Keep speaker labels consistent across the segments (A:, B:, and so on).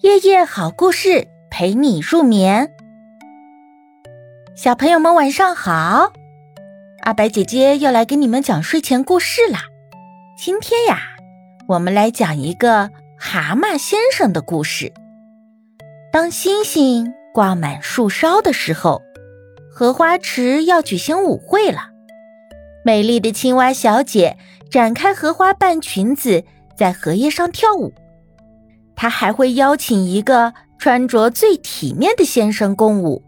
A: 夜夜好故事陪你入眠，小朋友们晚上好，阿白姐姐又来给你们讲睡前故事啦。今天呀，我们来讲一个蛤蟆先生的故事。当星星挂满树梢的时候，荷花池要举行舞会了。美丽的青蛙小姐展开荷花瓣裙子，在荷叶上跳舞。他还会邀请一个穿着最体面的先生共舞。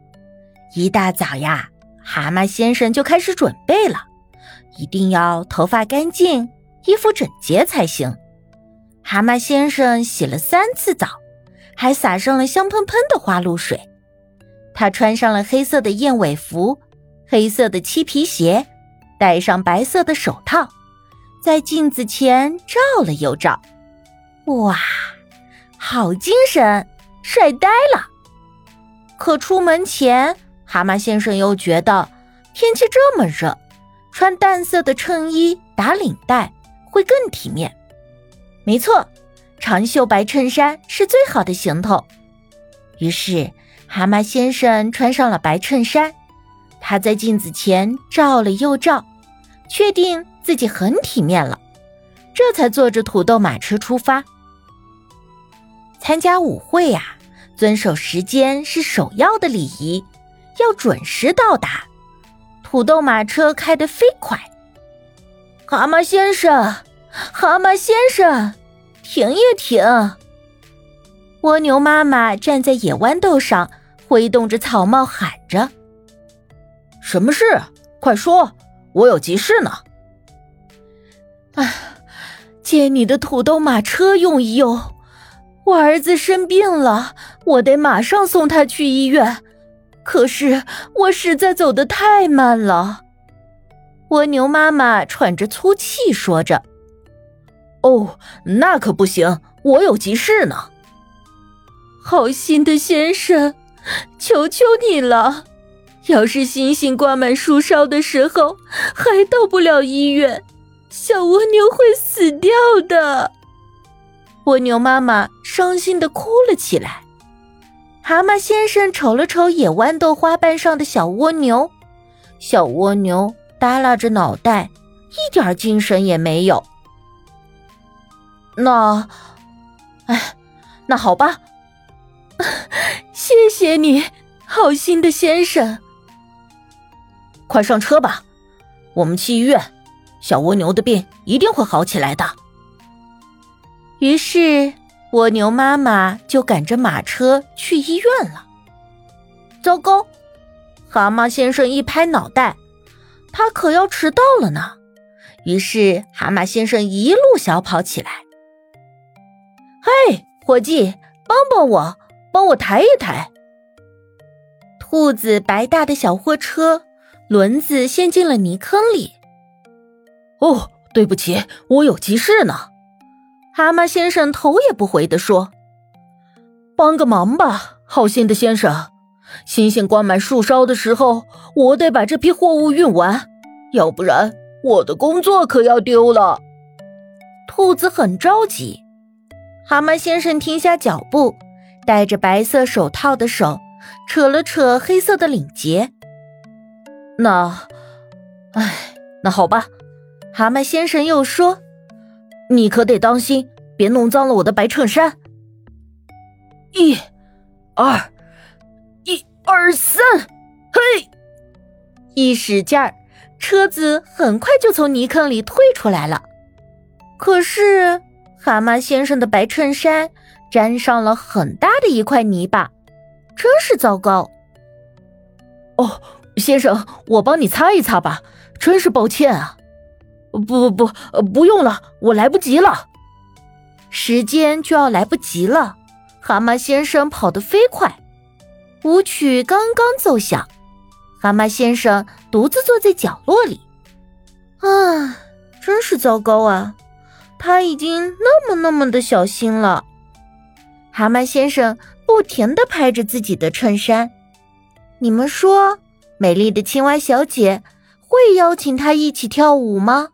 A: 一大早呀，蛤蟆先生就开始准备了，一定要头发干净，衣服整洁才行。蛤蟆先生洗了三次澡，还撒上了香喷喷的花露水。他穿上了黑色的燕尾服，黑色的漆皮鞋。戴上白色的手套，在镜子前照了又照，哇，好精神，帅呆了！可出门前，蛤蟆先生又觉得天气这么热，穿淡色的衬衣打领带会更体面。没错，长袖白衬衫是最好的行头。于是，蛤蟆先生穿上了白衬衫。他在镜子前照了又照，确定自己很体面了，这才坐着土豆马车出发。参加舞会呀，遵守时间是首要的礼仪，要准时到达。土豆马车开得飞快，蛤蟆先生，蛤蟆先生，停一停！蜗牛妈妈站在野豌豆上，挥动着草帽喊着。
B: 什么事？快说，我有急事呢。
A: 啊，借你的土豆马车用一用。我儿子生病了，我得马上送他去医院。可是我实在走得太慢了。蜗牛妈妈喘着粗气说着：“
B: 哦，那可不行，我有急事呢。”
A: 好心的先生，求求你了。要是星星挂满树梢的时候还到不了医院，小蜗牛会死掉的。蜗牛妈妈伤心的哭了起来。蛤蟆先生瞅了瞅野豌豆花瓣上的小蜗牛，小蜗牛耷拉着脑袋，一点精神也没有。
B: 那，哎，那好吧，
A: 谢谢你，好心的先生。
B: 快上车吧，我们去医院。小蜗牛的病一定会好起来的。
A: 于是，蜗牛妈妈就赶着马车去医院了。糟糕！蛤蟆先生一拍脑袋，他可要迟到了呢。于是，蛤蟆先生一路小跑起来。嘿，伙计，帮帮我，帮我抬一抬。兔子白大的小货车。轮子陷进了泥坑里。
B: 哦，对不起，我有急事呢。
A: 蛤蟆先生头也不回地说：“
B: 帮个忙吧，好心的先生。星星挂满树梢的时候，我得把这批货物运完，要不然我的工作可要丢了。”
A: 兔子很着急。蛤蟆先生停下脚步，戴着白色手套的手扯了扯黑色的领结。
B: 那，哎，那好吧。
A: 蛤蟆先生又说：“
B: 你可得当心，别弄脏了我的白衬衫。”一、二、一、二、三，嘿！
A: 一使劲儿，车子很快就从泥坑里退出来了。可是，蛤蟆先生的白衬衫沾上了很大的一块泥巴，真是糟糕。
B: 哦。先生，我帮你擦一擦吧，真是抱歉啊！不不不，不用了，我来不及了，
A: 时间就要来不及了。蛤蟆先生跑得飞快，舞曲刚刚奏响，蛤蟆先生独自坐在角落里。啊，真是糟糕啊！他已经那么那么的小心了。蛤蟆先生不停地拍着自己的衬衫，你们说？美丽的青蛙小姐会邀请他一起跳舞吗？